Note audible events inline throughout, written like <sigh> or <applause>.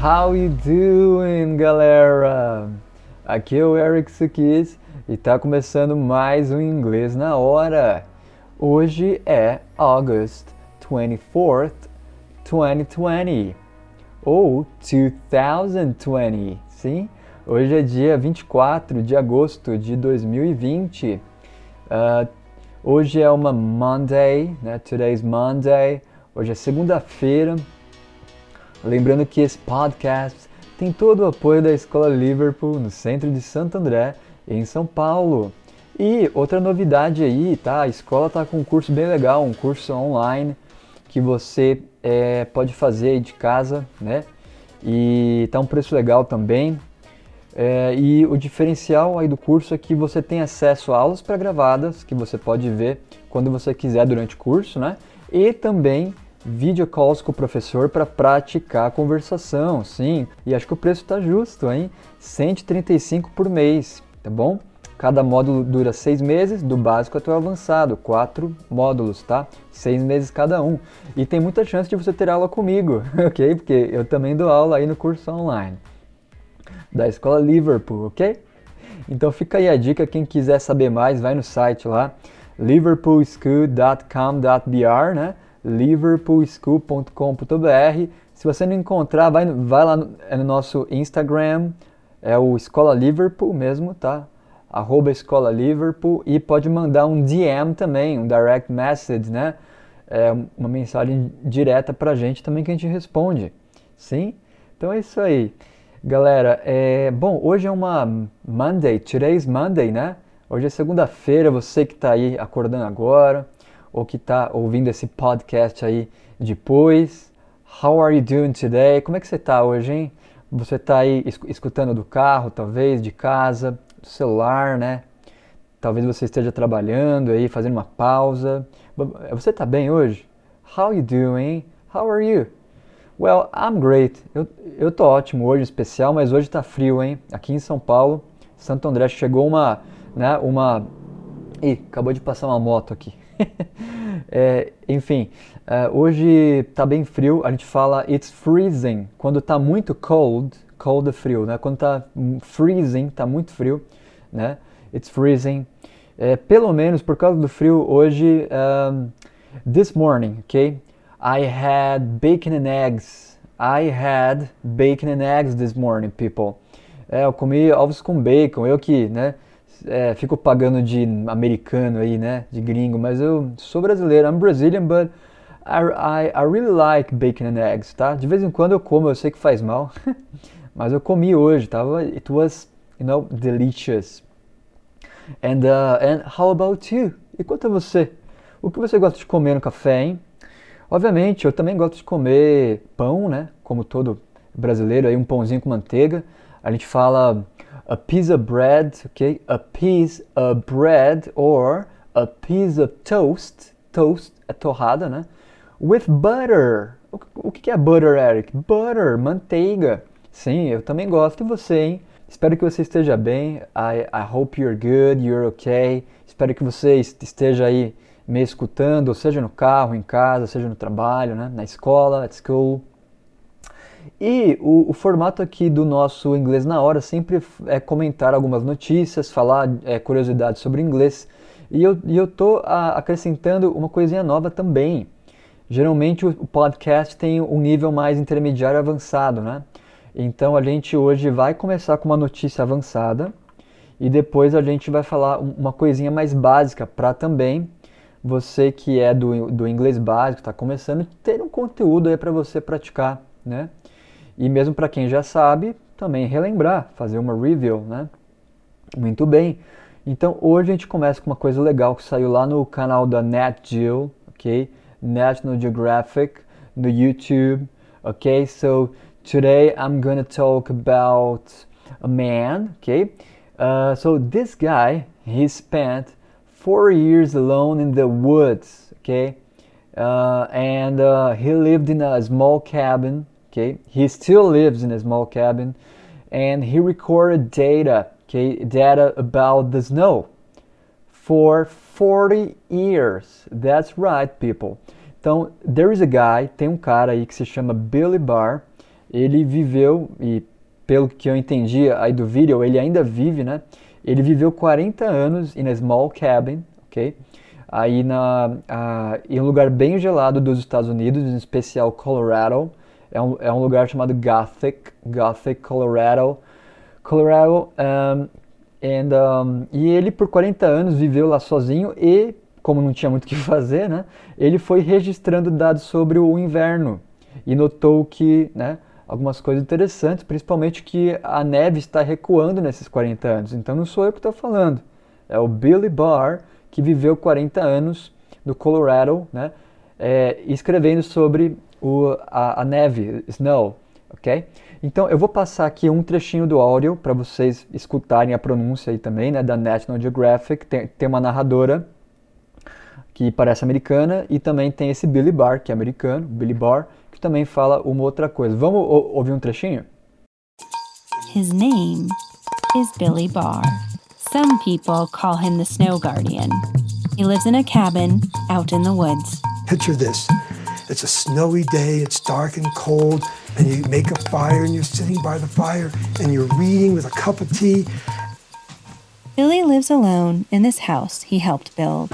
How you doing, galera? Aqui é o Eric Sukis e tá começando mais um Inglês na Hora. Hoje é August 24th, 2020 ou 2020, sim? Hoje é dia 24 de agosto de 2020. Uh, hoje é uma Monday, né? Today's Monday. Hoje é segunda-feira. Lembrando que esse podcast tem todo o apoio da Escola Liverpool no centro de Santo André, em São Paulo. E outra novidade aí, tá? A escola tá com um curso bem legal, um curso online que você é, pode fazer aí de casa, né? E tá um preço legal também. É, e o diferencial aí do curso é que você tem acesso a aulas pré-gravadas que você pode ver quando você quiser durante o curso, né? E também video calls com o professor para praticar a conversação, sim. E acho que o preço está justo, hein? 135 por mês, tá bom? Cada módulo dura seis meses, do básico até o avançado, quatro módulos, tá? Seis meses cada um. E tem muita chance de você ter aula comigo, <laughs> ok? Porque eu também dou aula aí no curso online da Escola Liverpool, ok? Então fica aí a dica, quem quiser saber mais, vai no site lá, liverpoolschool.com.br, né? liverpoolschool.com.br. Se você não encontrar, vai, vai lá no, é no nosso Instagram, é o Escola Liverpool mesmo, tá? Arroba Escola Liverpool e pode mandar um DM também, um direct message, né? É uma mensagem direta pra gente também que a gente responde, sim? Então é isso aí. Galera, é, bom, hoje é uma Monday, today's Monday, né? Hoje é segunda-feira, você que está aí acordando agora, ou que está ouvindo esse podcast aí depois. How are you doing today? Como é que você está hoje, hein? Você está aí escutando do carro, talvez, de casa, do celular, né? Talvez você esteja trabalhando aí, fazendo uma pausa. Você está bem hoje? How you doing? How are you? Well, I'm great. Eu, eu tô ótimo hoje, especial, mas hoje tá frio, hein? Aqui em São Paulo, Santo André, chegou uma, né, uma... Ih, acabou de passar uma moto aqui. <laughs> é, enfim, uh, hoje tá bem frio, a gente fala it's freezing, quando tá muito cold, cold é frio, né? Quando tá freezing, tá muito frio, né? It's freezing. É, pelo menos por causa do frio, hoje, um, this morning, ok? I had bacon and eggs. I had bacon and eggs this morning, people. É, eu comi ovos com bacon. Eu que, né, é, fico pagando de americano aí, né, de gringo, mas eu sou brasileiro. I'm Brazilian, but I, I, I really like bacon and eggs, tá? De vez em quando eu como, eu sei que faz mal, <laughs> mas eu comi hoje, tava, it was, you know, delicious. And, uh, and how about you? E quanto a você? O que você gosta de comer no café, hein? Obviamente, eu também gosto de comer pão, né? Como todo brasileiro, aí um pãozinho com manteiga. A gente fala a piece of bread, ok? A piece of bread or a piece of toast. Toast é torrada, né? With butter. O que é butter, Eric? Butter, manteiga. Sim, eu também gosto. E você, hein? Espero que você esteja bem. I, I hope you're good, you're okay. Espero que você esteja aí me escutando, seja no carro, em casa, seja no trabalho, né? na escola, at school. E o, o, formato aqui do nosso Inglês na Hora sempre é comentar algumas notícias, falar é, curiosidades sobre inglês. E eu, e eu tô a, acrescentando uma coisinha nova também. Geralmente o, o podcast tem um nível mais intermediário avançado, né? Então a gente hoje vai começar com uma notícia avançada e depois a gente vai falar uma coisinha mais básica para também você que é do, do inglês básico, está começando, ter um conteúdo aí para você praticar, né? E mesmo para quem já sabe, também relembrar, fazer uma review, né? Muito bem. Então hoje a gente começa com uma coisa legal que saiu lá no canal da Nat Geo, ok? National Geographic no YouTube, ok? So today I'm gonna talk about a man, okay? Uh, so this guy, he spent four years alone in the woods, okay? Uh, and uh, he lived in a small cabin, okay? He still lives in a small cabin, and he recorded data, okay? Data about the snow for 40 years. That's right, people. Então, there is a guy, tem um cara aí que se chama Billy Barr, ele viveu, e pelo que eu entendi aí do vídeo, ele ainda vive, né? Ele viveu 40 anos em a small cabin, ok? Aí na, uh, em um lugar bem gelado dos Estados Unidos, em especial Colorado. É um, é um lugar chamado Gothic, Gothic, Colorado. Colorado, um, and, um, e ele por 40 anos viveu lá sozinho e, como não tinha muito o que <laughs> fazer, né, ele foi registrando dados sobre o inverno e notou que, né, algumas coisas interessantes, principalmente que a neve está recuando nesses 40 anos. Então não sou eu que estou falando, é o Billy Barr, que viveu 40 anos no Colorado, né, é, escrevendo sobre o, a, a, neve, snow, ok? Então eu vou passar aqui um trechinho do áudio para vocês escutarem a pronúncia aí também, né, da National Geographic. Tem, tem uma narradora que parece americana e também tem esse Billy Barr, que é americano, Billy Barr, que também fala uma outra coisa. Vamos ouvir um trechinho? His name is Billy Barr. Some people call him the Snow Guardian. He lives in a cabin out in the woods. Picture this. It's a snowy day, it's dark and cold, and you make a fire and you're sitting by the fire and you're reading with a cup of tea. Billy lives alone in this house he helped build.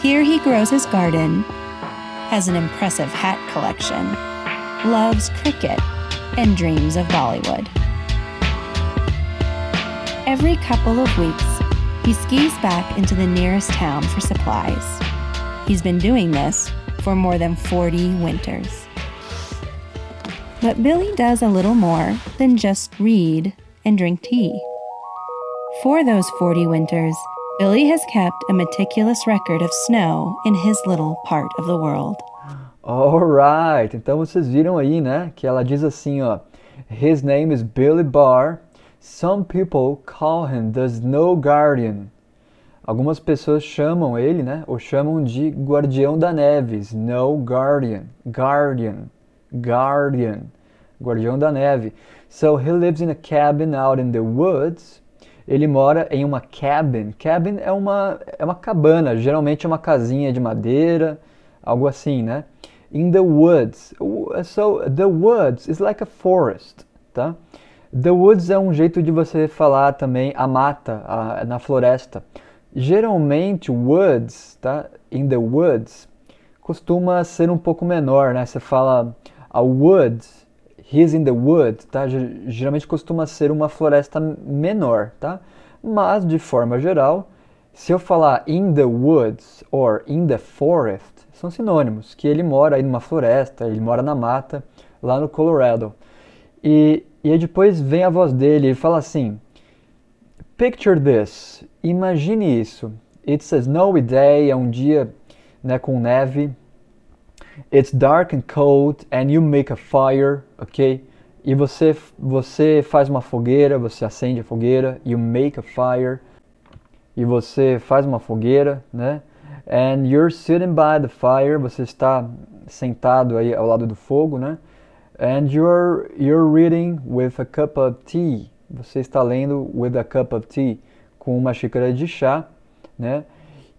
Here he grows his garden has an impressive hat collection, loves cricket, and dreams of Bollywood. Every couple of weeks, he skis back into the nearest town for supplies. He's been doing this for more than 40 winters. But Billy does a little more than just read and drink tea. For those 40 winters, Billy has kept a meticulous record of snow in his little part of the world. Alright, então vocês viram aí, né, que ela diz assim, ó, His name is Billy Barr. Some people call him the Snow Guardian. Algumas pessoas chamam ele, né, ou chamam de Guardião da Neve, Snow Guardian, Guardian, Guardian, Guardião da Neve. So he lives in a cabin out in the woods ele mora em uma cabin. Cabin é uma, é uma cabana, geralmente é uma casinha de madeira, algo assim, né? In the woods. So, the woods is like a forest, tá? The woods é um jeito de você falar também a mata, a, na floresta. Geralmente, woods, tá? In the woods, costuma ser um pouco menor, né? Você fala a woods He's in the Wood, tá? Geralmente costuma ser uma floresta menor, tá? Mas, de forma geral, se eu falar in the woods or in the forest, são sinônimos, que ele mora aí numa floresta, ele mora na mata, lá no Colorado. E, e aí depois vem a voz dele, ele fala assim, Picture this, imagine isso. It's a snowy day, é um dia né, com neve, It's dark and cold and you make a fire, ok? E você, você faz uma fogueira, você acende a fogueira, you make a fire. E você faz uma fogueira, né? And you're sitting by the fire, você está sentado aí ao lado do fogo, né? And you're, you're reading with a cup of tea. Você está lendo with a cup of tea, com uma xícara de chá, né?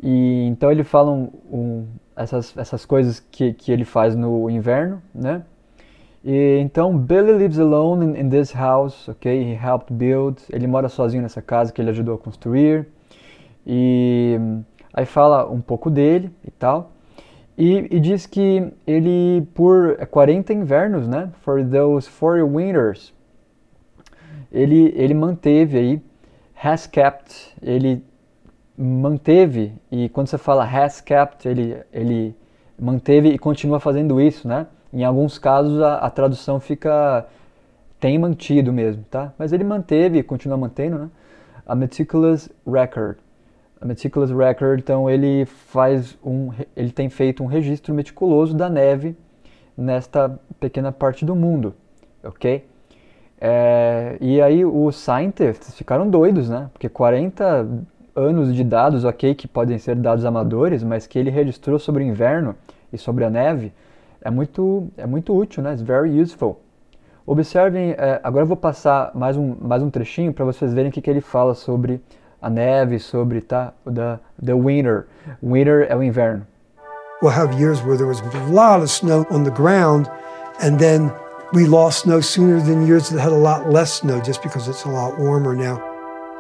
E então ele fala um, um essas, essas coisas que, que ele faz no inverno, né? E, então, Billy lives alone in, in, this house, ok? He helped build. Ele mora sozinho nessa casa que ele ajudou a construir. E aí fala um pouco dele e tal. E, e diz que ele, por 40 invernos, né? For those 40 winters, ele, ele manteve aí, has kept, ele manteve, e quando você fala has kept, ele, ele manteve e continua fazendo isso, né? Em alguns casos a, a tradução fica tem mantido mesmo, tá? Mas ele manteve e continua mantendo, né? A meticulous record. A meticulous record, então ele faz um, ele tem feito um registro meticuloso da neve nesta pequena parte do mundo, ok? É, e aí os scientists ficaram doidos, né? Porque 40 anos de dados, ok, que podem ser dados amadores, mas que ele registrou sobre o inverno e sobre a neve, é muito, é muito útil, né? It's very useful. Observem, é, agora eu vou passar mais um, mais um trechinho para vocês verem o que, que ele fala sobre a neve, sobre tá, the, the winter. Winter é o inverno. We'll have years where there was a lot of snow on the ground And then we lost snow sooner than years that had a lot less snow just because it's a lot warmer now.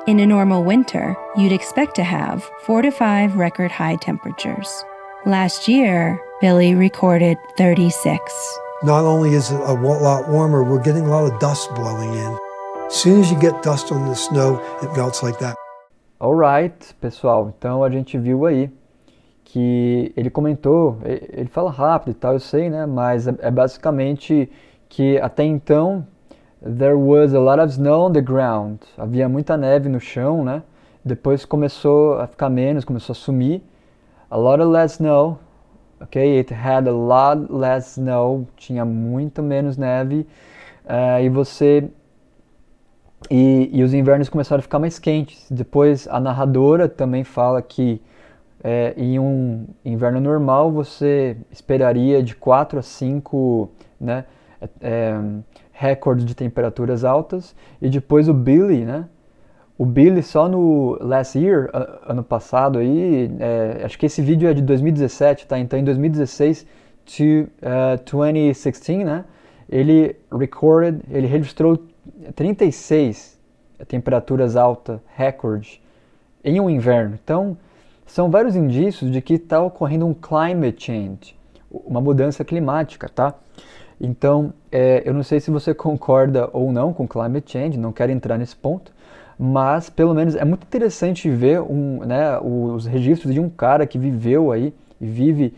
In a normal winter, you'd expect to have four to five record high temperatures. Last year, Billy recorded 36. Not only is it a lot warmer, we're getting a lot of dust blowing in. As soon as you get dust on the snow, it melts like that. Alright, pessoal, então a gente viu aí que ele comentou, ele fala rápido e tal, eu sei, né? Mas é, é basicamente que até então there was a lot of snow on the ground. Havia muita neve no chão, né? Depois começou a ficar menos, começou a sumir. A lot of less snow. Ok, it had a lot less snow. Tinha muito menos neve. Uh, e você e, e, os invernos começaram a ficar mais quentes. Depois a narradora também fala que é, em um inverno normal você esperaria de 4 a 5 né, é, é, recordes de temperaturas altas. E depois o Billy, né? O Billy só no last year, ano passado aí, é, acho que esse vídeo é de 2017, tá? Então em 2016 to uh, 2016, né? Ele recorded, ele registrou 36 temperaturas altas, recorde, em um inverno. Então, são vários indícios de que está ocorrendo um climate change, uma mudança climática, tá? Então, é, eu não sei se você <laughs> concorda ou não com climate change, não quero entrar nesse ponto, mas pelo menos é muito interessante ver um, né, os registros de um cara que viveu aí e vive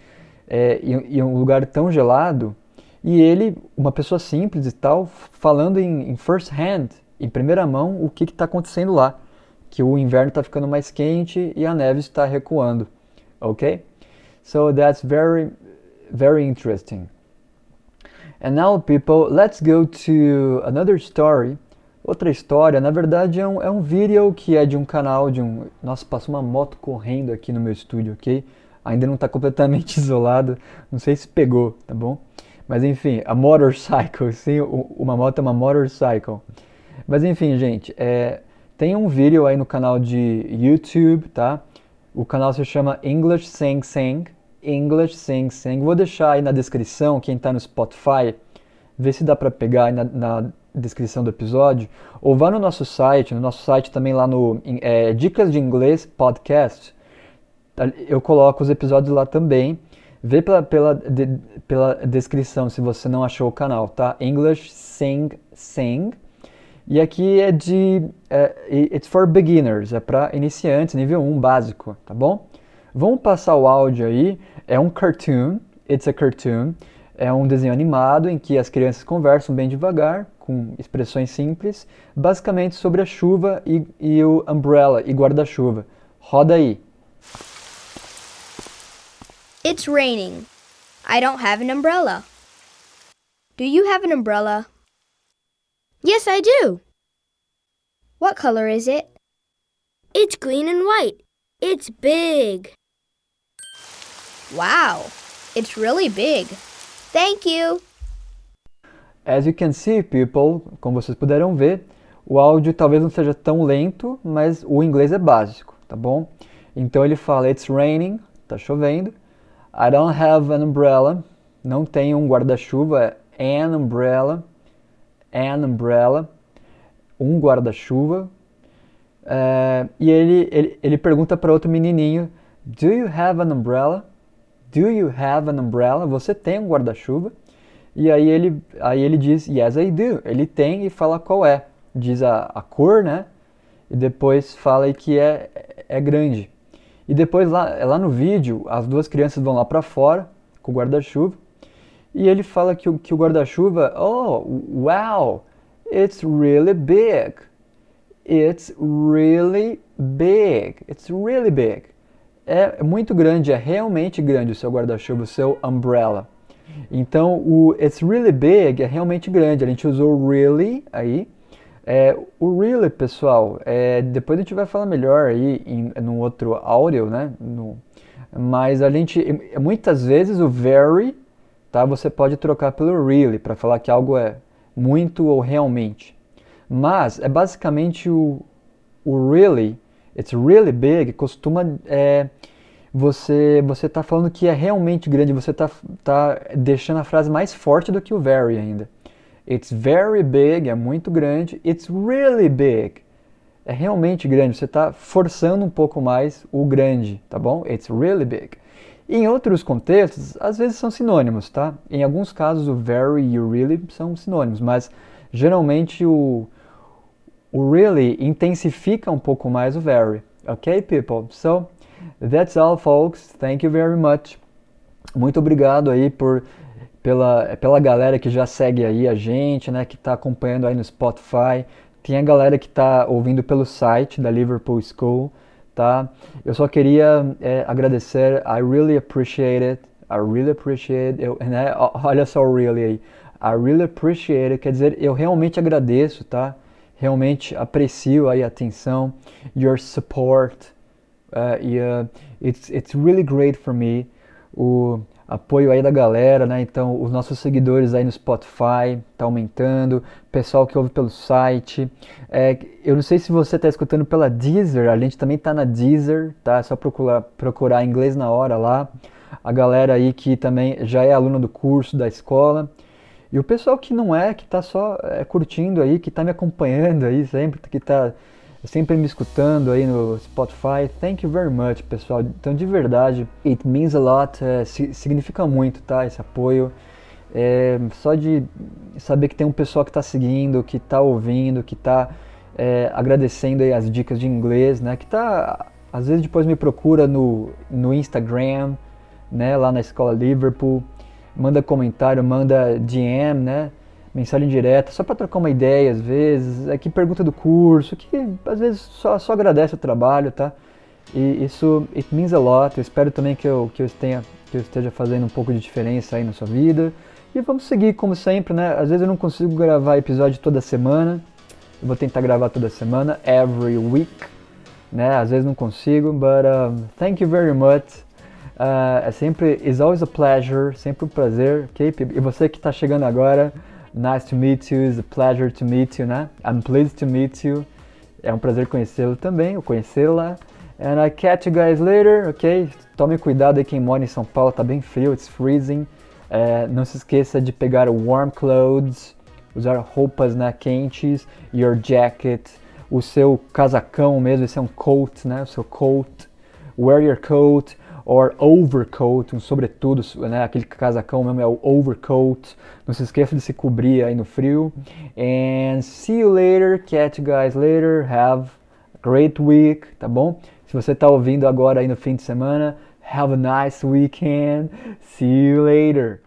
é, em, em um lugar tão gelado e ele, uma pessoa simples e tal, falando em, em first hand, em primeira mão, o que está acontecendo lá. Que o inverno está ficando mais quente e a neve está recuando. Ok? So that's very, very interesting. And now, people, let's go to another story. Outra história, na verdade, é um, é um vídeo que é de um canal de um. Nossa, passou uma moto correndo aqui no meu estúdio, ok? Ainda não está completamente <laughs> isolado, não sei se pegou, tá bom? Mas enfim, a motorcycle, <laughs> sim, uma moto é uma motorcycle. Mas enfim, gente, é, tem um vídeo aí no canal de YouTube, tá? O canal se chama English Sing Sing. English Sing Sing. Vou deixar aí na descrição, quem está no Spotify, vê se dá para pegar aí na, na, descrição do episódio. Ou vá no nosso site, no nosso site também lá no é, Dicas de Inglês Podcast. Eu coloco os episódios lá também. Vê pela, pela, de, pela descrição se você não achou o canal, tá? English Sing Sing. E aqui é de. É, it's for beginners, é para iniciantes, nível 1 básico, tá bom? Vamos passar o áudio aí. É um cartoon, it's a cartoon. É um desenho animado em que as crianças conversam bem devagar, com expressões simples, basicamente sobre a chuva e, e o umbrella e guarda-chuva. Roda aí. It's raining. I don't have an umbrella. Do you have an umbrella? Yes, I do. What color is it? It's green and white. It's big. Wow, it's really big. Thank you. As you can see, people, como vocês puderam ver, o áudio talvez não seja tão lento, mas o inglês é básico, tá bom? Então ele fala: It's raining, tá chovendo. I don't have an umbrella. Não tenho um guarda-chuva. An umbrella. An umbrella. Um guarda-chuva. Uh, e ele, ele, ele pergunta para outro menininho: Do you have an umbrella? Do you have an umbrella? Você tem um guarda-chuva? E aí ele, aí ele diz: Yes, I do. Ele tem e fala qual é. Diz a, a cor, né? E depois fala que é, é grande. E depois lá, lá no vídeo, as duas crianças vão lá para fora com o guarda-chuva. E ele fala que, que o guarda-chuva, oh, wow, it's really big. It's really big. It's really big. É muito grande, é realmente grande o seu guarda-chuva, o seu umbrella. Então, o it's really big é realmente grande. A gente usou really aí é, o really, pessoal, é, depois a gente vai falar melhor aí em, no outro áudio, né? No, mas a gente, muitas vezes o very, tá? Você pode trocar pelo really para falar que algo é muito ou realmente. Mas é basicamente o, o really, it's really big, costuma é, você você está falando que é realmente grande, você está tá deixando a frase mais forte do que o very ainda. It's very big, é muito grande. It's really big. É realmente grande. Você está forçando um pouco mais o grande, tá bom? It's really big. Em outros contextos, às vezes são sinônimos, tá? Em alguns casos, o very e o really são sinônimos, mas geralmente o, o really intensifica um pouco mais o very. Ok, people? So, that's all, folks. Thank you very much. Muito obrigado aí por pela, pela galera que já segue aí a gente, né, que está acompanhando aí no Spotify. Tem a galera que está ouvindo pelo site da Liverpool School, tá? Eu só queria é, agradecer. I really appreciate it. I really appreciate. Eu, né, olha só o really aí. I really appreciate it. Quer dizer, eu realmente agradeço, tá? Realmente aprecio aí a atenção, your support. Uh, yeah, it's, it's really great for me. O, apoio aí da galera, né? Então, os nossos seguidores aí no Spotify tá aumentando, pessoal que ouve pelo site. É, eu não sei se você está escutando pela Deezer, a gente também tá na Deezer, tá? É só procurar, procurar inglês na hora lá. A galera aí que também já é aluna do curso da escola. E o pessoal que não é, que tá só é, curtindo aí, que tá me acompanhando aí sempre, que tá sempre me escutando aí no Spotify. Thank you very much, pessoal. Então, de verdade, it means a lot, é, significa muito, tá? Esse apoio. É, só de saber que tem um pessoal que está seguindo, que está ouvindo, que está é, agradecendo aí as dicas de inglês, né? Que tá, às vezes depois me procura no, no Instagram, né? Lá na Escola Liverpool, manda comentário, manda DM, né? mensagem direta, só para trocar uma ideia às vezes, aqui é pergunta do curso, que às vezes só, só agradece o trabalho, tá? E isso, it means a lot, eu espero também que eu, que eu, tenha, que eu esteja fazendo um pouco de diferença aí na sua vida. E vamos seguir como sempre, né? Às vezes eu não consigo gravar episódio toda semana, eu vou tentar gravar toda semana, every week, né? Às vezes não consigo, but um, thank you very much. Uh, é sempre, it's always a pleasure, sempre um prazer, ok? E você que está chegando agora, Nice to meet you, it's a pleasure to meet you, né? I'm pleased to meet you. É um prazer conhecê-lo também, ou conhecê-la. And I catch you guys later, ok? Tome cuidado aí quem mora em São Paulo, tá bem frio, it's freezing. É, não se esqueça de pegar warm clothes, usar roupas né, quentes, your jacket, o seu casacão mesmo, esse é um coat, né? O seu coat. Wear your coat or overcoat, um sobretudo, né, aquele casacão mesmo é o overcoat. Não se esqueça de se cobrir aí no frio. And see you later, catch you guys later, have a great week, tá bom? Se você está ouvindo agora aí no fim de semana, have a nice weekend. See you later.